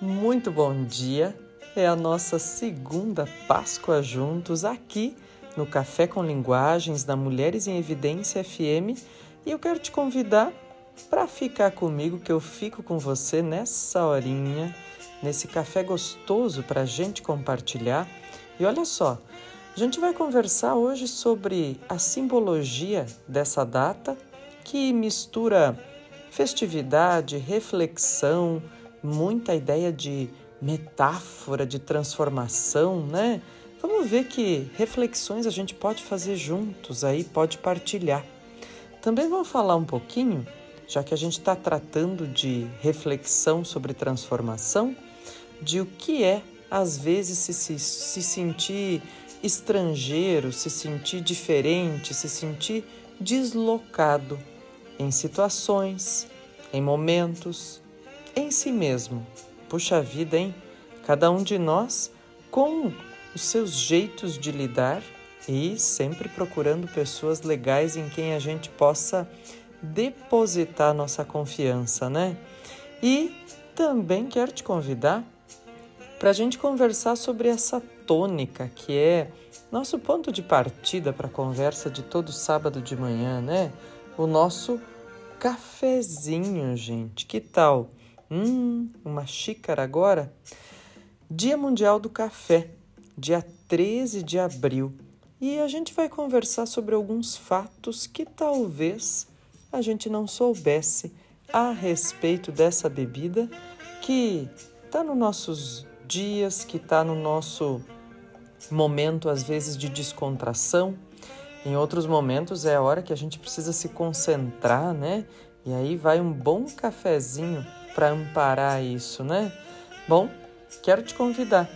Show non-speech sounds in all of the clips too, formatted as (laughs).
Muito bom dia. É a nossa segunda Páscoa juntos aqui no Café com Linguagens da Mulheres em Evidência FM e eu quero te convidar para ficar comigo que eu fico com você nessa horinha, nesse café gostoso para a gente compartilhar. E olha só, a gente vai conversar hoje sobre a simbologia dessa data que mistura festividade, reflexão, muita ideia de metáfora, de transformação, né? Vamos ver que reflexões a gente pode fazer juntos aí, pode partilhar. Também vamos falar um pouquinho, já que a gente está tratando de reflexão sobre transformação, de o que é, às vezes, se, se, se sentir estrangeiro, se sentir diferente, se sentir deslocado em situações, em momentos, em si mesmo. Puxa vida, hein? Cada um de nós com os seus jeitos de lidar e sempre procurando pessoas legais em quem a gente possa depositar nossa confiança, né? E também quero te convidar para a gente conversar sobre essa tônica que é nosso ponto de partida para a conversa de todo sábado de manhã, né? O nosso cafezinho, gente. Que tal? Hum, uma xícara agora? Dia Mundial do Café, dia 13 de abril. E a gente vai conversar sobre alguns fatos que talvez a gente não soubesse a respeito dessa bebida que está nos nossos dias, que está no nosso momento, às vezes, de descontração. Em outros momentos é a hora que a gente precisa se concentrar, né? E aí vai um bom cafezinho para amparar isso, né? Bom, quero te convidar.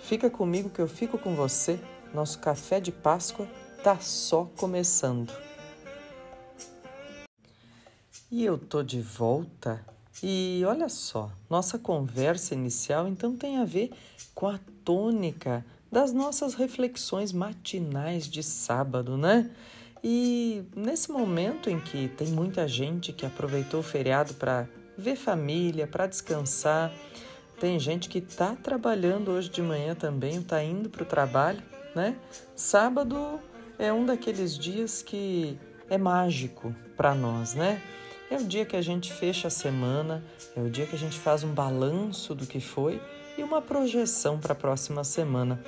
Fica comigo que eu fico com você. Nosso café de Páscoa tá só começando. E eu tô de volta. E olha só, nossa conversa inicial então tem a ver com a tônica das nossas reflexões matinais de sábado, né? E nesse momento em que tem muita gente que aproveitou o feriado para ver família, para descansar. Tem gente que está trabalhando hoje de manhã também, está indo para o trabalho, né? Sábado é um daqueles dias que é mágico para nós, né? É o dia que a gente fecha a semana, é o dia que a gente faz um balanço do que foi e uma projeção para a próxima semana.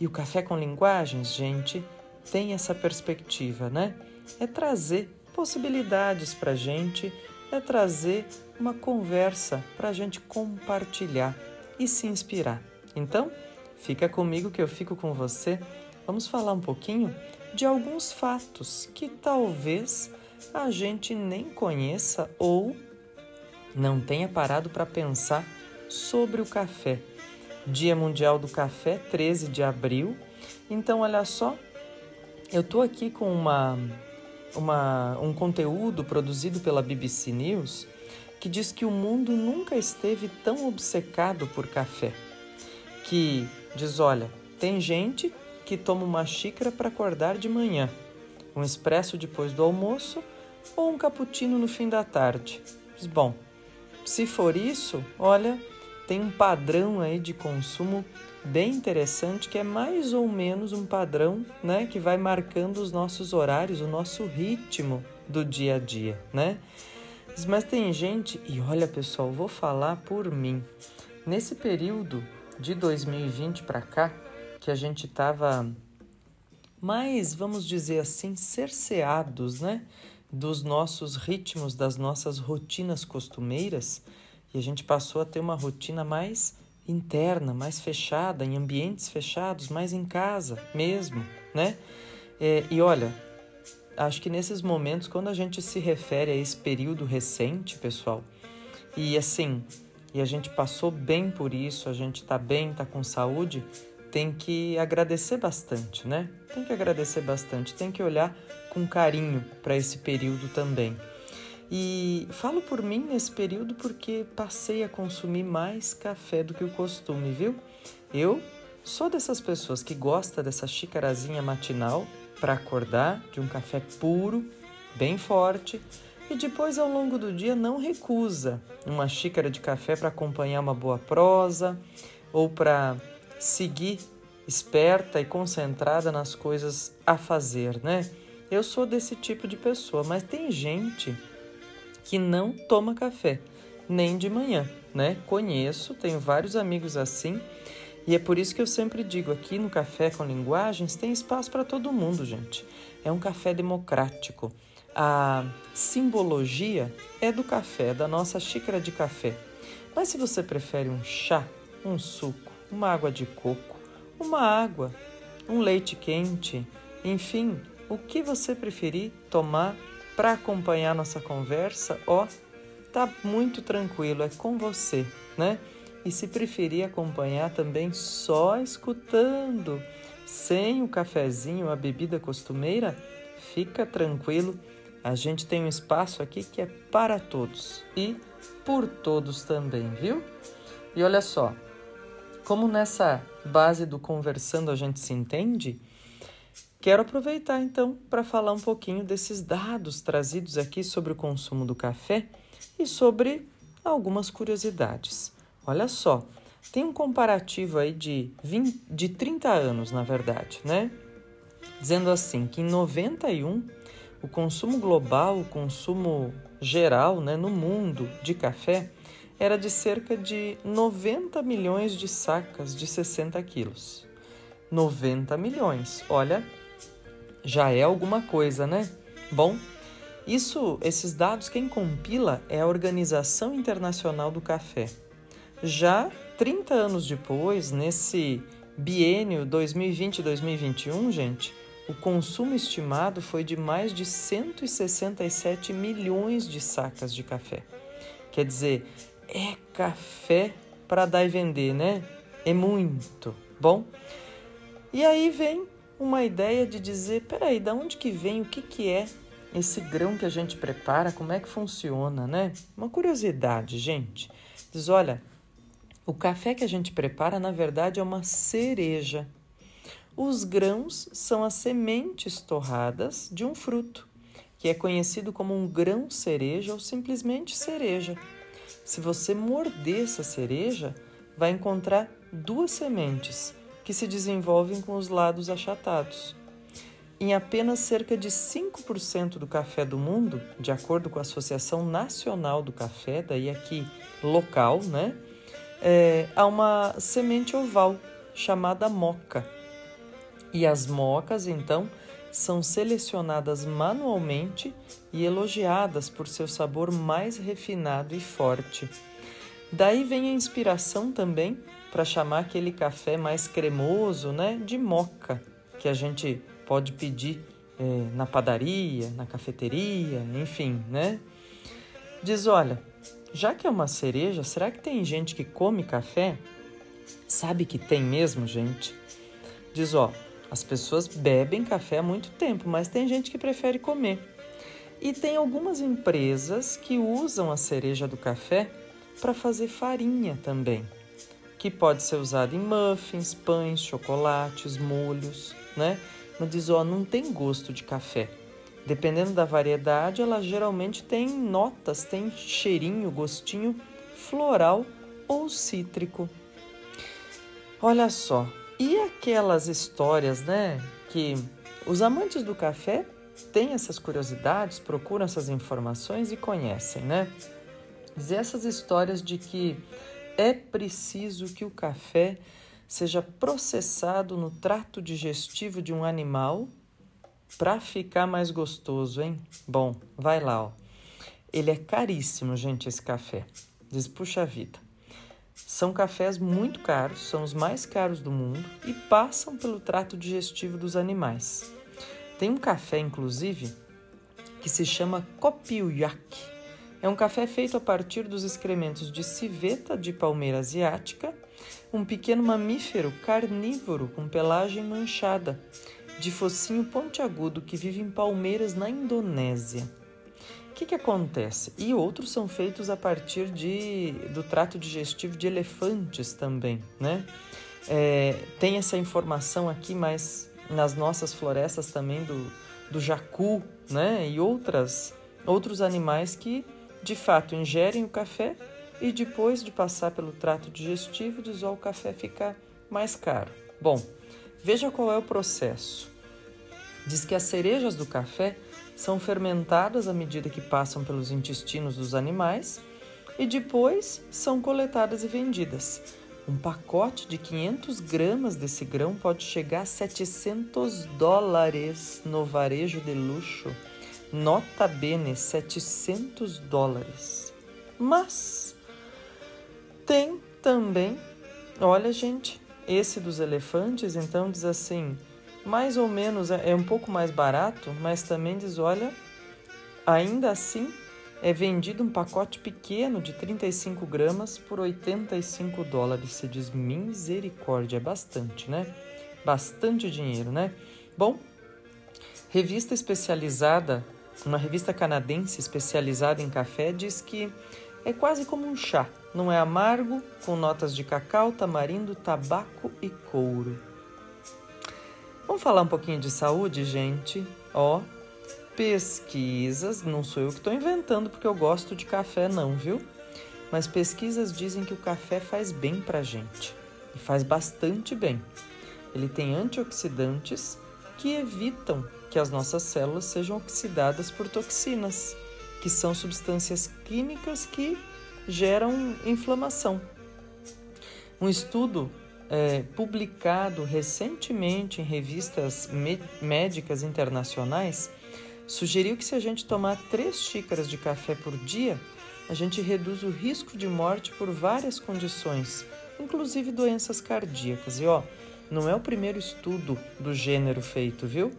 E o Café com Linguagens, gente, tem essa perspectiva, né? É trazer possibilidades para a gente, é trazer uma conversa para a gente compartilhar e se inspirar. Então, fica comigo que eu fico com você. Vamos falar um pouquinho de alguns fatos que talvez a gente nem conheça ou não tenha parado para pensar sobre o café. Dia Mundial do Café, 13 de abril. Então, olha só, eu estou aqui com uma, uma, um conteúdo produzido pela BBC News que diz que o mundo nunca esteve tão obcecado por café. Que diz: olha, tem gente que toma uma xícara para acordar de manhã, um expresso depois do almoço ou um cappuccino no fim da tarde. Diz, bom, se for isso, olha, tem um padrão aí de consumo bem interessante que é mais ou menos um padrão, né, que vai marcando os nossos horários, o nosso ritmo do dia a dia, né? Mas tem gente, e olha pessoal, vou falar por mim. Nesse período de 2020 para cá, que a gente estava mais, vamos dizer assim, cerceados, né? Dos nossos ritmos, das nossas rotinas costumeiras, e a gente passou a ter uma rotina mais interna, mais fechada, em ambientes fechados, mais em casa mesmo, né? É, e olha, acho que nesses momentos, quando a gente se refere a esse período recente, pessoal, e assim, e a gente passou bem por isso, a gente tá bem, tá com saúde, tem que agradecer bastante, né? Tem que agradecer bastante, tem que olhar com carinho para esse período também. E falo por mim nesse período porque passei a consumir mais café do que o costume, viu? Eu sou dessas pessoas que gosta dessa xicarazinha matinal para acordar, de um café puro, bem forte. E depois, ao longo do dia, não recusa uma xícara de café para acompanhar uma boa prosa ou para seguir esperta e concentrada nas coisas a fazer, né? Eu sou desse tipo de pessoa, mas tem gente que não toma café nem de manhã, né? Conheço, tenho vários amigos assim, e é por isso que eu sempre digo aqui no Café com Linguagens tem espaço para todo mundo, gente. É um café democrático. A simbologia é do café, da nossa xícara de café. Mas se você prefere um chá, um suco, uma água de coco, uma água, um leite quente, enfim, o que você preferir tomar para acompanhar nossa conversa, ó, tá muito tranquilo, é com você, né? E se preferir acompanhar também só escutando, sem o cafezinho, a bebida costumeira, fica tranquilo. A gente tem um espaço aqui que é para todos e por todos também, viu? E olha só, como nessa base do conversando a gente se entende, quero aproveitar então para falar um pouquinho desses dados trazidos aqui sobre o consumo do café e sobre algumas curiosidades. Olha só, tem um comparativo aí de, 20, de 30 anos, na verdade, né? Dizendo assim que em 91 o consumo global, o consumo geral né, no mundo de café era de cerca de 90 milhões de sacas de 60 quilos. 90 milhões, olha, já é alguma coisa, né? Bom, isso, esses dados quem compila é a Organização Internacional do Café. Já 30 anos depois, nesse biênio 2020-2021, gente, o consumo estimado foi de mais de 167 milhões de sacas de café. Quer dizer, é café para dar e vender, né? É muito. Bom, e aí vem uma ideia de dizer, peraí, da onde que vem, o que que é esse grão que a gente prepara, como é que funciona, né? Uma curiosidade, gente. Diz, olha, o café que a gente prepara, na verdade, é uma cereja. Os grãos são as sementes torradas de um fruto, que é conhecido como um grão cereja ou simplesmente cereja. Se você morder essa cereja, vai encontrar duas sementes que se desenvolvem com os lados achatados. Em apenas cerca de 5% do café do mundo, de acordo com a Associação Nacional do Café, daí aqui local, né? é, há uma semente oval chamada moca. E as mocas, então, são selecionadas manualmente e elogiadas por seu sabor mais refinado e forte. Daí vem a inspiração também para chamar aquele café mais cremoso, né, de moca, que a gente pode pedir é, na padaria, na cafeteria, enfim, né? Diz, olha, já que é uma cereja, será que tem gente que come café? Sabe que tem mesmo, gente? Diz, ó, as pessoas bebem café há muito tempo, mas tem gente que prefere comer. E tem algumas empresas que usam a cereja do café para fazer farinha também, que pode ser usada em muffins, pães, chocolates, molhos, né? Mas diz, ó, não tem gosto de café. Dependendo da variedade, ela geralmente tem notas, tem cheirinho, gostinho floral ou cítrico. Olha só, e aquelas histórias, né, que os amantes do café têm essas curiosidades, procuram essas informações e conhecem, né? Dizer essas histórias de que é preciso que o café seja processado no trato digestivo de um animal para ficar mais gostoso, hein? Bom, vai lá, ó. Ele é caríssimo, gente, esse café. Diz, puxa vida. São cafés muito caros, são os mais caros do mundo e passam pelo trato digestivo dos animais. Tem um café, inclusive, que se chama Kopiuyak. É um café feito a partir dos excrementos de civeta de palmeira asiática, um pequeno mamífero carnívoro com pelagem manchada, de focinho pontiagudo que vive em palmeiras na Indonésia. O que, que acontece? E outros são feitos a partir de, do trato digestivo de elefantes também, né? É, tem essa informação aqui, mas nas nossas florestas também do, do jacu, né? E outras, outros animais que de fato ingerem o café e depois de passar pelo trato digestivo, ó, o café fica mais caro. Bom, veja qual é o processo. Diz que as cerejas do café são fermentadas à medida que passam pelos intestinos dos animais e depois são coletadas e vendidas. Um pacote de 500 gramas desse grão pode chegar a 700 dólares no varejo de luxo. Nota bene, 700 dólares. Mas tem também, olha gente, esse dos elefantes, então diz assim, mais ou menos é, é um pouco mais barato, mas também diz, olha, ainda assim é vendido um pacote pequeno de 35 gramas por 85 dólares. Se diz misericórdia, é bastante, né? Bastante dinheiro, né? Bom, revista especializada, uma revista canadense especializada em café, diz que é quase como um chá. Não é amargo, com notas de cacau, tamarindo, tabaco e couro. Vamos falar um pouquinho de saúde, gente? Ó, pesquisas, não sou eu que estou inventando porque eu gosto de café, não, viu? Mas pesquisas dizem que o café faz bem para gente e faz bastante bem. Ele tem antioxidantes que evitam que as nossas células sejam oxidadas por toxinas que são substâncias químicas que geram inflamação. Um estudo é, publicado recentemente em revistas médicas internacionais sugeriu que se a gente tomar três xícaras de café por dia, a gente reduz o risco de morte por várias condições, inclusive doenças cardíacas. E ó, não é o primeiro estudo do gênero feito, viu?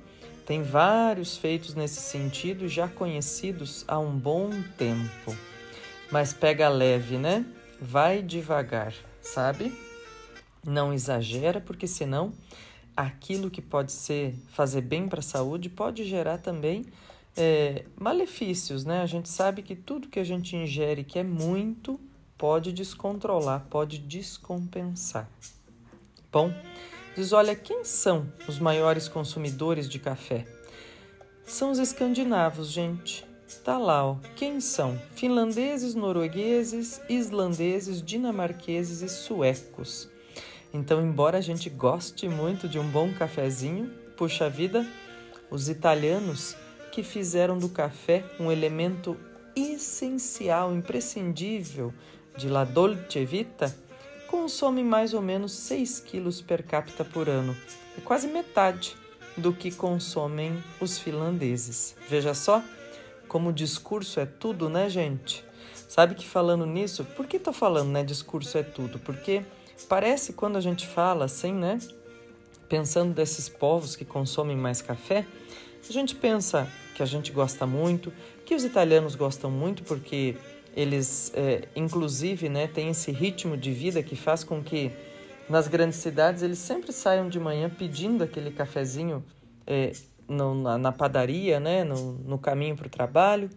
Tem vários feitos nesse sentido já conhecidos há um bom tempo. Mas pega leve, né? Vai devagar, sabe? Não exagera, porque senão aquilo que pode ser fazer bem para a saúde pode gerar também é, malefícios, né? A gente sabe que tudo que a gente ingere que é muito pode descontrolar, pode descompensar. Bom, Diz: olha, quem são os maiores consumidores de café? São os escandinavos, gente. Tá lá, ó. Quem são? Finlandeses, noruegueses, islandeses, dinamarqueses e suecos. Então, embora a gente goste muito de um bom cafezinho, puxa vida, os italianos que fizeram do café um elemento essencial, imprescindível de La Dolce Vita, consome mais ou menos 6 quilos per capita por ano. É quase metade do que consomem os finlandeses. Veja só como o discurso é tudo, né, gente? Sabe que falando nisso, por que tô falando, né? Discurso é tudo? Porque parece quando a gente fala assim, né? Pensando desses povos que consomem mais café, a gente pensa que a gente gosta muito, que os italianos gostam muito porque eles, é, inclusive, né, têm esse ritmo de vida que faz com que nas grandes cidades eles sempre saiam de manhã pedindo aquele cafezinho é, no, na, na, padaria, né, no, no caminho para o trabalho,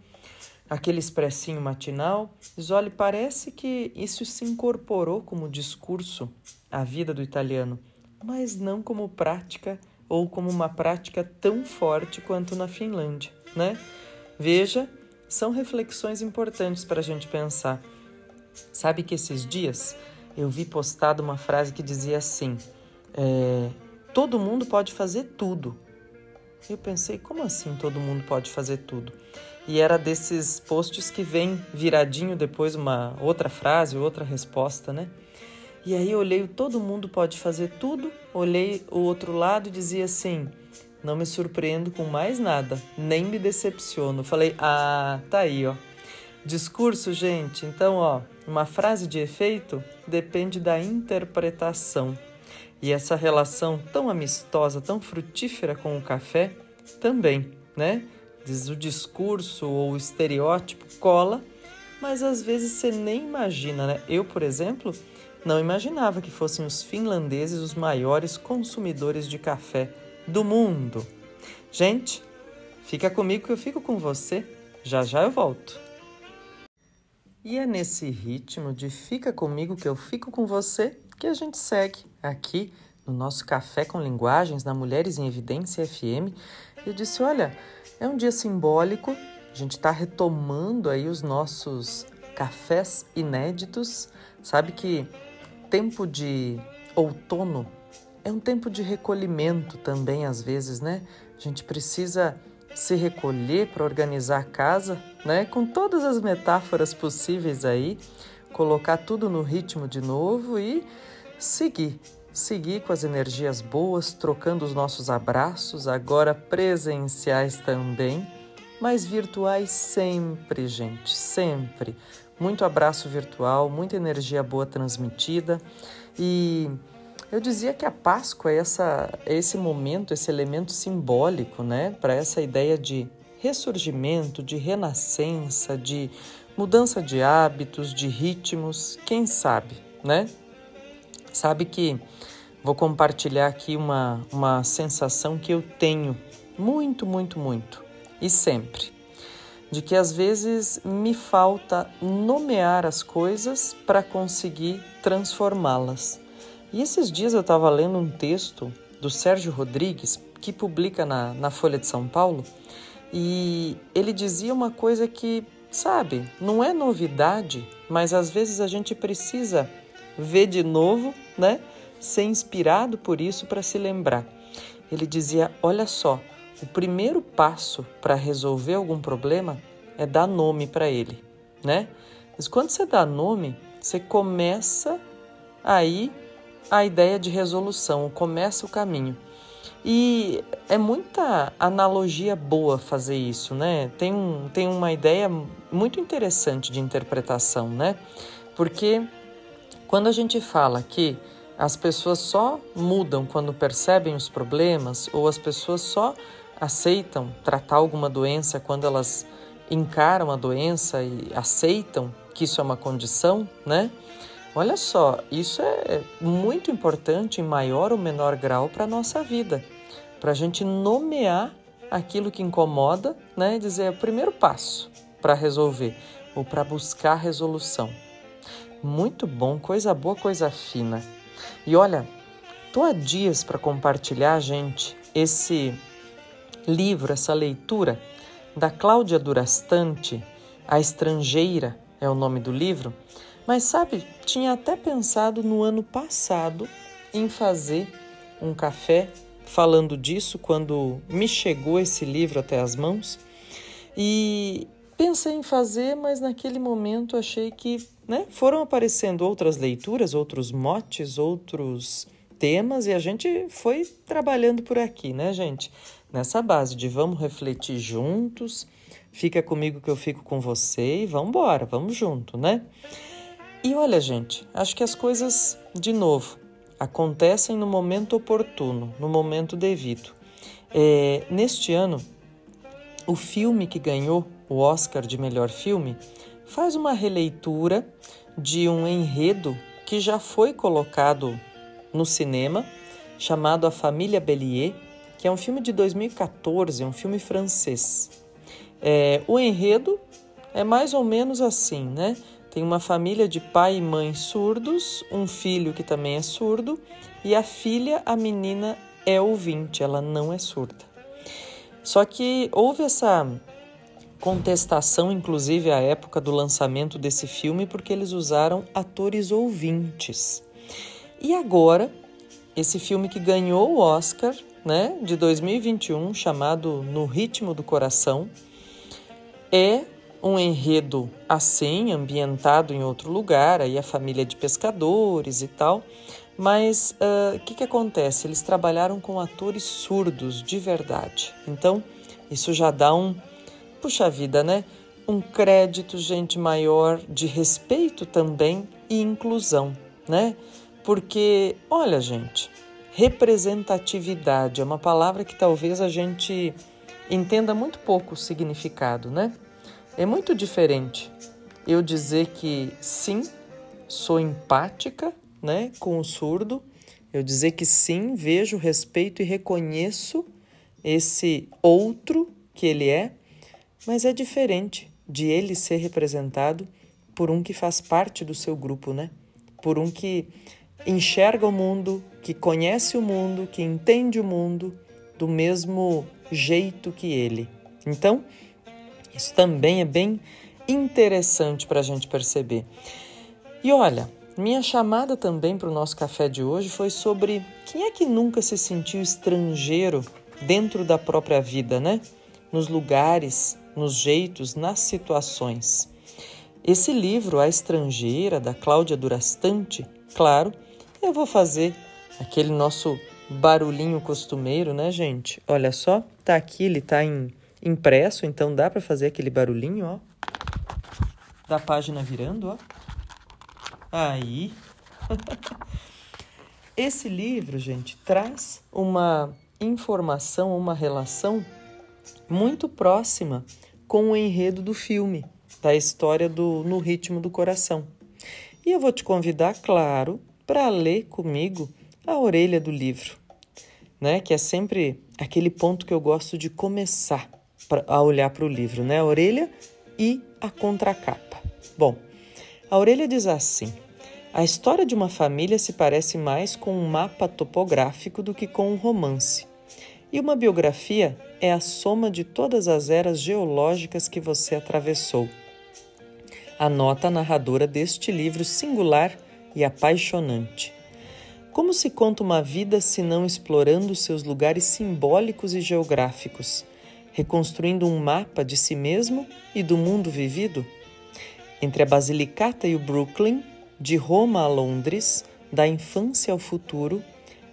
aquele expressinho matinal. Diz, olha, parece que isso se incorporou como discurso à vida do italiano, mas não como prática ou como uma prática tão forte quanto na Finlândia, né? Veja são reflexões importantes para a gente pensar. Sabe que esses dias eu vi postado uma frase que dizia assim: é, todo mundo pode fazer tudo. Eu pensei, como assim todo mundo pode fazer tudo? E era desses posts que vem viradinho depois uma outra frase, outra resposta, né? E aí eu olhei, todo mundo pode fazer tudo, olhei o outro lado e dizia assim: não me surpreendo com mais nada, nem me decepciono. Falei, ah, tá aí, ó. Discurso, gente. Então, ó, uma frase de efeito depende da interpretação. E essa relação tão amistosa, tão frutífera com o café, também, né? Diz o discurso ou o estereótipo cola, mas às vezes você nem imagina, né? Eu, por exemplo, não imaginava que fossem os finlandeses os maiores consumidores de café do mundo. Gente, fica comigo que eu fico com você. Já já eu volto. E é nesse ritmo de fica comigo que eu fico com você que a gente segue aqui no nosso Café com Linguagens na Mulheres em Evidência FM. Eu disse: olha, é um dia simbólico, A gente está retomando aí os nossos cafés inéditos. Sabe que tempo de outono é um tempo de recolhimento também, às vezes, né? A gente precisa se recolher para organizar a casa, né? Com todas as metáforas possíveis aí, colocar tudo no ritmo de novo e seguir. Seguir com as energias boas, trocando os nossos abraços, agora presenciais também, mas virtuais sempre, gente, sempre. Muito abraço virtual, muita energia boa transmitida e eu dizia que a Páscoa é, essa, é esse momento, esse elemento simbólico, né, para essa ideia de ressurgimento, de renascença, de mudança de hábitos, de ritmos, quem sabe, né? Sabe que vou compartilhar aqui uma, uma sensação que eu tenho muito, muito, muito e sempre. De que às vezes me falta nomear as coisas para conseguir transformá-las. E esses dias eu estava lendo um texto do Sérgio Rodrigues, que publica na, na Folha de São Paulo, e ele dizia uma coisa que, sabe, não é novidade, mas às vezes a gente precisa ver de novo, né? Ser inspirado por isso para se lembrar. Ele dizia: olha só, o primeiro passo para resolver algum problema é dar nome para ele, né? Mas quando você dá nome, você começa aí a ideia de resolução, começa o caminho. E é muita analogia boa fazer isso, né? Tem, um, tem uma ideia muito interessante de interpretação, né? Porque quando a gente fala que as pessoas só mudam quando percebem os problemas, ou as pessoas só aceitam tratar alguma doença quando elas encaram a doença e aceitam que isso é uma condição, né? Olha só, isso é muito importante em maior ou menor grau para a nossa vida, para a gente nomear aquilo que incomoda, né? Dizer é o primeiro passo para resolver ou para buscar resolução. Muito bom, coisa boa, coisa fina. E olha, tô há dias para compartilhar, gente, esse livro, essa leitura da Cláudia Durastante, A Estrangeira é o nome do livro mas sabe, tinha até pensado no ano passado em fazer um café falando disso quando me chegou esse livro até as mãos. E pensei em fazer, mas naquele momento achei que né, foram aparecendo outras leituras, outros motes, outros temas e a gente foi trabalhando por aqui, né, gente? Nessa base de vamos refletir juntos, fica comigo que eu fico com você e vamos embora, vamos junto, né? E olha, gente, acho que as coisas, de novo, acontecem no momento oportuno, no momento devido. É, neste ano, o filme que ganhou o Oscar de melhor filme faz uma releitura de um enredo que já foi colocado no cinema, chamado A Família Bellier, que é um filme de 2014, um filme francês. É, o enredo é mais ou menos assim, né? Tem uma família de pai e mãe surdos, um filho que também é surdo e a filha, a menina, é ouvinte, ela não é surda. Só que houve essa contestação, inclusive à época do lançamento desse filme, porque eles usaram atores ouvintes. E agora, esse filme que ganhou o Oscar, né, de 2021, chamado No Ritmo do Coração, é um enredo assim, ambientado em outro lugar, aí a família de pescadores e tal. Mas o uh, que, que acontece? Eles trabalharam com atores surdos de verdade. Então, isso já dá um, puxa vida, né? Um crédito, gente, maior de respeito também e inclusão, né? Porque, olha, gente, representatividade é uma palavra que talvez a gente entenda muito pouco o significado, né? É muito diferente eu dizer que sim, sou empática né, com o surdo, eu dizer que sim, vejo, respeito e reconheço esse outro que ele é, mas é diferente de ele ser representado por um que faz parte do seu grupo, né? Por um que enxerga o mundo, que conhece o mundo, que entende o mundo do mesmo jeito que ele. Então, Isso também é bem interessante para a gente perceber. E olha, minha chamada também para o nosso café de hoje foi sobre quem é que nunca se sentiu estrangeiro dentro da própria vida, né? Nos lugares, nos jeitos, nas situações. Esse livro, A Estrangeira, da Cláudia Durastante, claro, eu vou fazer aquele nosso barulhinho costumeiro, né, gente? Olha só, tá aqui, ele tá em impresso, então dá para fazer aquele barulhinho, ó. Da página virando, ó. Aí. (laughs) Esse livro, gente, traz uma informação, uma relação muito próxima com o enredo do filme, da história do No Ritmo do Coração. E eu vou te convidar, claro, para ler comigo a orelha do livro, né? Que é sempre aquele ponto que eu gosto de começar pra, a olhar para o livro, né? A orelha e a contracapa. Bom, a orelha diz assim: a história de uma família se parece mais com um mapa topográfico do que com um romance. E uma biografia é a soma de todas as eras geológicas que você atravessou. Anota a narradora deste livro singular e apaixonante. Como se conta uma vida se não explorando seus lugares simbólicos e geográficos, reconstruindo um mapa de si mesmo e do mundo vivido? Entre a Basilicata e o Brooklyn, de Roma a Londres, da infância ao futuro,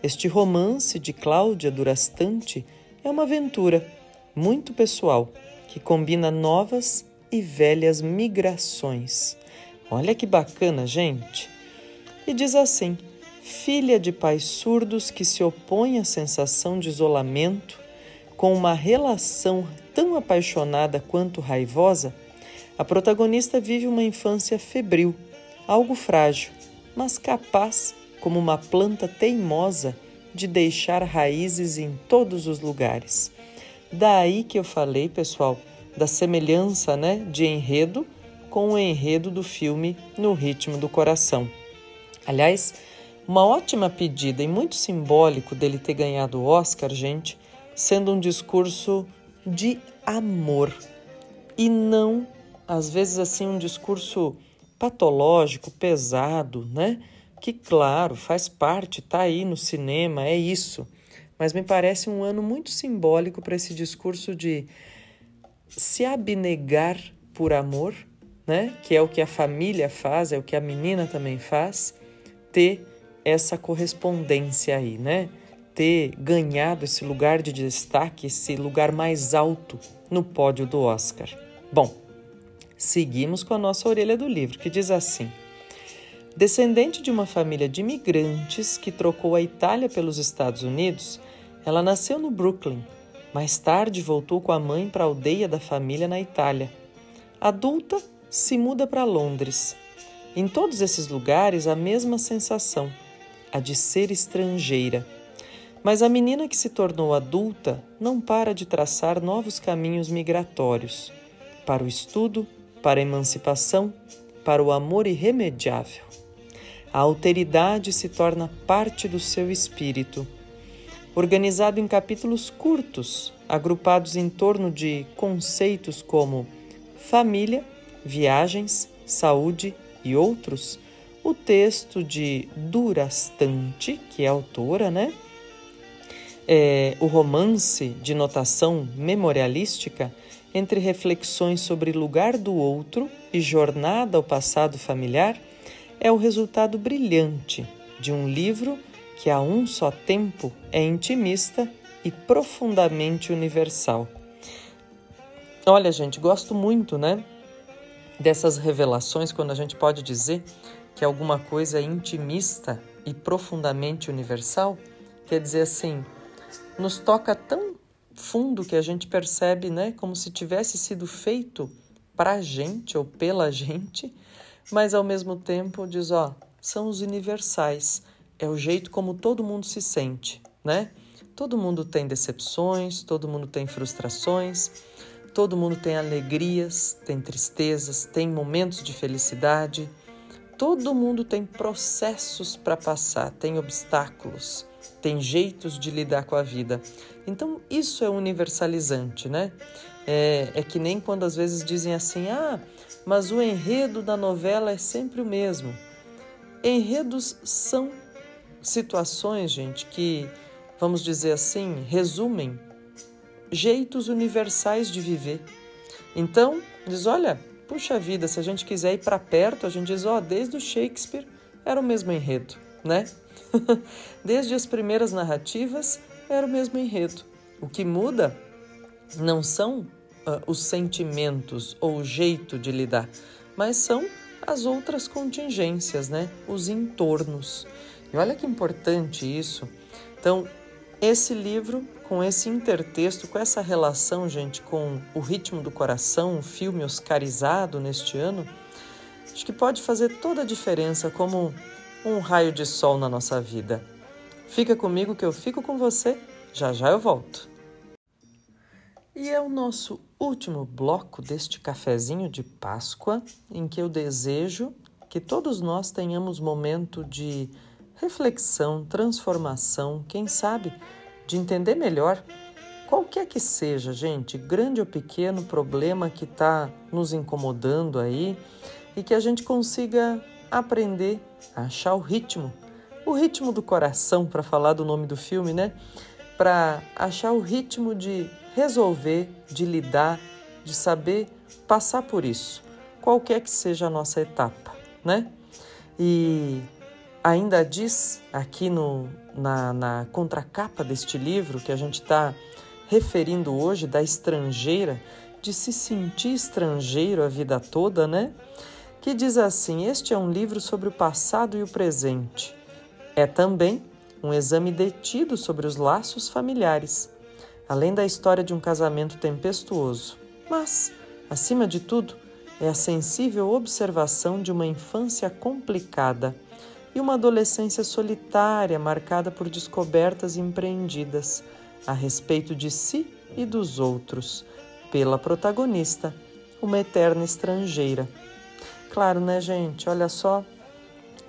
este romance de Cláudia Durastante é uma aventura muito pessoal que combina novas e velhas migrações. Olha que bacana, gente! E diz assim: filha de pais surdos que se opõe à sensação de isolamento, com uma relação tão apaixonada quanto raivosa, a protagonista vive uma infância febril, algo frágil, mas capaz, como uma planta teimosa, de deixar raízes em todos os lugares. Daí que eu falei, pessoal, da semelhança né, de enredo com o enredo do filme No Ritmo do Coração. Aliás, uma ótima pedida e muito simbólico dele ter ganhado o Oscar, gente, sendo um discurso de amor e não, às vezes, assim, um discurso patológico, pesado, né? Que, claro, faz parte, tá aí no cinema, é isso. Mas me parece um ano muito simbólico para esse discurso de se abnegar por amor, né? Que é o que a família faz, é o que a menina também faz, ter essa correspondência aí, né? Ter ganhado esse lugar de destaque, esse lugar mais alto no pódio do Oscar. Bom, seguimos com a nossa orelha do livro, que diz assim: Descendente de uma família de imigrantes que trocou a Itália pelos Estados Unidos, ela nasceu no Brooklyn. Mais tarde voltou com a mãe para a aldeia da família na Itália. Adulta, se muda para Londres. Em todos esses lugares, a mesma sensação a de ser estrangeira. Mas a menina que se tornou adulta não para de traçar novos caminhos migratórios para o estudo, para a emancipação, para o amor irremediável. A alteridade se torna parte do seu espírito. Organizado em capítulos curtos, agrupados em torno de conceitos como família, viagens, saúde e outros, o texto de Durastante, que é autora, né? É, o romance de notação memorialística entre reflexões sobre lugar do outro e jornada ao passado familiar é o resultado brilhante de um livro que a um só tempo é intimista e profundamente universal. Olha, gente, gosto muito, né, dessas revelações quando a gente pode dizer que alguma coisa é intimista e profundamente universal, quer dizer assim, nos toca tão fundo que a gente percebe, né, como se tivesse sido feito para a gente ou pela (laughs) gente, mas ao mesmo tempo diz, ó, são os universais, é o jeito como todo mundo se sente, né? Todo mundo tem decepções, todo mundo tem frustrações, todo mundo tem alegrias, tem tristezas, tem momentos de felicidade. Todo mundo tem processos para passar, tem obstáculos, tem jeitos de lidar com a vida. Então, isso é universalizante, né? É, é que nem quando às vezes dizem assim: ah, mas o enredo da novela é sempre o mesmo. Enredos são situações, gente, que, vamos dizer assim, resumem jeitos universais de viver. Então, diz: olha, puxa vida, se a gente quiser ir para perto, a gente diz: ó, oh, desde o Shakespeare era o mesmo enredo, né? (laughs) desde as primeiras narrativas era o mesmo enredo. O que muda não são uh, os sentimentos ou o jeito de lidar, mas são as outras contingências, né? Os entornos. E olha que importante isso. Então, esse livro, com esse intertexto, com essa relação, gente, com o ritmo do coração, um filme oscarizado neste ano, acho que pode fazer toda a diferença como um raio de sol na nossa vida. Fica comigo que eu fico com você, já já eu volto. E é o nosso último bloco deste cafezinho de Páscoa, em que eu desejo que todos nós tenhamos momento de reflexão, transformação, quem sabe, de entender melhor qualquer que seja, gente, grande ou pequeno problema que está nos incomodando aí e que a gente consiga aprender a achar o ritmo, o ritmo do coração, para falar do nome do filme, né? Para achar o ritmo de resolver, de lidar, de saber passar por isso, qualquer que seja a nossa etapa, né? E ainda diz aqui no, na, na contracapa deste livro que a gente está referindo hoje, da estrangeira, de se sentir estrangeiro a vida toda, né? Que diz assim: Este é um livro sobre o passado e o presente. É também um exame detido sobre os laços familiares além da história de um casamento tempestuoso, mas, acima de tudo, é a sensível observação de uma infância complicada e uma adolescência solitária marcada por descobertas empreendidas a respeito de si e dos outros, pela protagonista, uma eterna estrangeira. Claro, né, gente? Olha só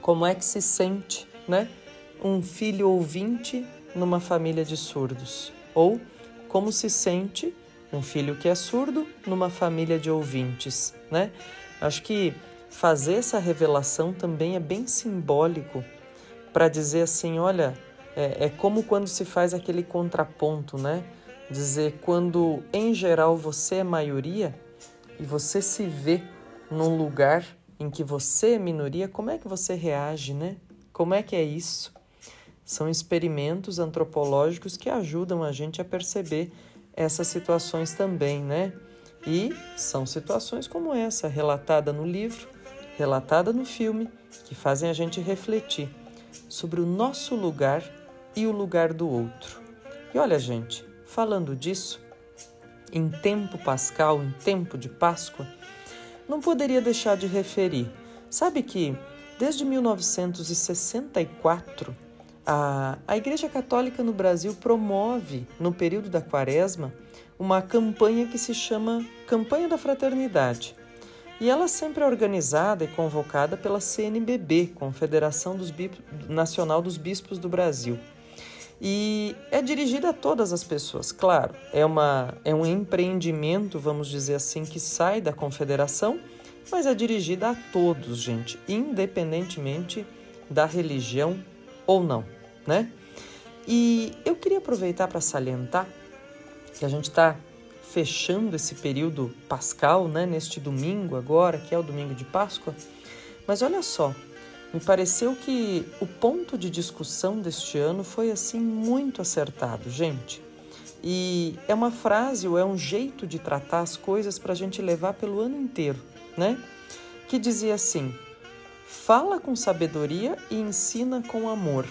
como é que se sente, né? Um filho ouvinte numa família de surdos. Ou como se sente um filho que é surdo numa família de ouvintes, né? Acho que fazer essa revelação também é bem simbólico para dizer assim, olha, é, é, como quando se faz aquele contraponto, né? Dizer quando em geral você é maioria e você se vê num lugar em que você é minoria, como é que você reage, né? Como é que é isso? São experimentos antropológicos que ajudam a gente a perceber essas situações também, né? E são situações como essa, relatada no livro, relatada no filme, que fazem a gente refletir sobre o nosso lugar e o lugar do outro. E olha, gente, falando disso, em tempo pascal, em tempo de Páscoa, não poderia deixar de referir. Sabe que desde 1964 a, a Igreja Católica no Brasil promove, no período da Quaresma, uma campanha que se chama Campanha da Fraternidade. E ela sempre é organizada e convocada pela CNBB, Confederação dos Nacional dos Bispos do Brasil. E é dirigida a todas as pessoas, claro. É, uma, é um empreendimento, vamos dizer assim, que sai da confederação, mas é dirigida a todos, gente, independentemente da religião ou não, né? E eu queria aproveitar para salientar que a gente está fechando esse período pascal, né, neste domingo agora, que é o domingo de Páscoa. Mas olha só, me pareceu que o ponto de discussão deste ano foi assim muito acertado, gente. E é uma frase ou é um jeito de tratar as coisas para a gente levar pelo ano inteiro, né? Que dizia assim: Fala com sabedoria e ensina com amor.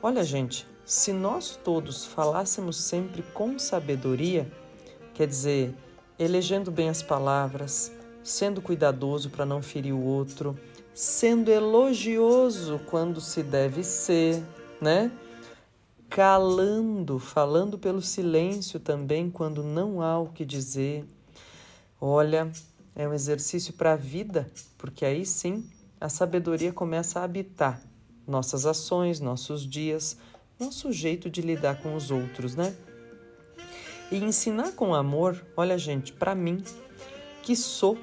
Olha, gente, se nós todos falássemos sempre com sabedoria, quer dizer, elegendo bem as palavras, sendo cuidadoso para não ferir o outro, sendo elogioso quando se deve ser, né? Calando, falando pelo silêncio também quando não há o que dizer. Olha, é um exercício para a vida, porque aí sim a sabedoria começa a habitar nossas ações, nossos dias, nosso jeito de lidar com os outros, né? E ensinar com amor, olha, gente, para mim, que sou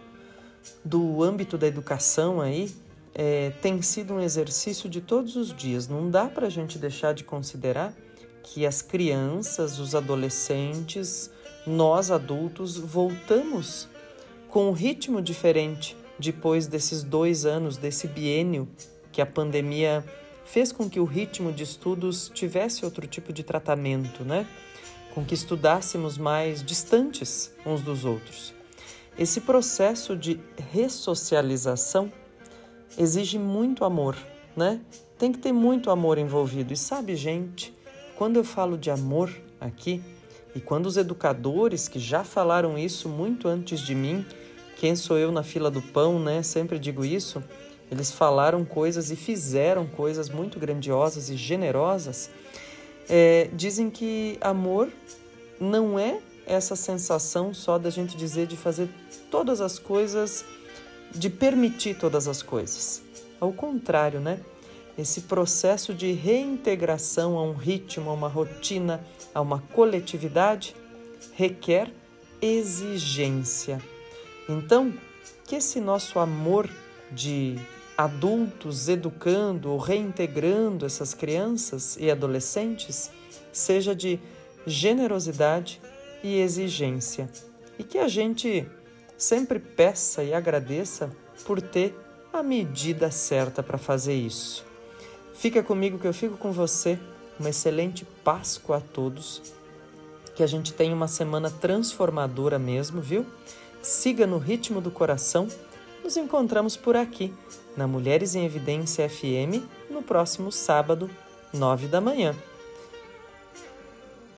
do âmbito da educação aí, é, tem sido um exercício de todos os dias. Não dá para a gente deixar de considerar que as crianças, os adolescentes, nós adultos voltamos com um ritmo diferente depois desses dois anos, desse biênio que a pandemia fez com que o ritmo de estudos tivesse outro tipo de tratamento, né? Com que estudássemos mais distantes uns dos outros. Esse processo de ressocialização exige muito amor, né? Tem que ter muito amor envolvido. E sabe, gente, quando eu falo de amor aqui, e quando os educadores que já falaram isso muito antes de mim, quem sou eu na fila do pão, né? Sempre digo isso. Eles falaram coisas e fizeram coisas muito grandiosas e generosas. É, dizem que amor não é essa sensação só da gente dizer de fazer todas as coisas, de permitir todas as coisas. Ao contrário, né? Esse processo de reintegração a um ritmo, a uma rotina, a uma coletividade requer exigência. Então, que esse nosso amor de adultos educando ou reintegrando essas crianças e adolescentes seja de generosidade e exigência. E que a gente sempre peça e agradeça por ter a medida certa para fazer isso. Fica comigo que eu fico com você. Uma excelente Páscoa a todos. Que a gente tenha uma semana transformadora mesmo, viu? Siga no ritmo do coração. Nos encontramos por aqui, na Mulheres em Evidência FM, no próximo sábado, nove da manhã.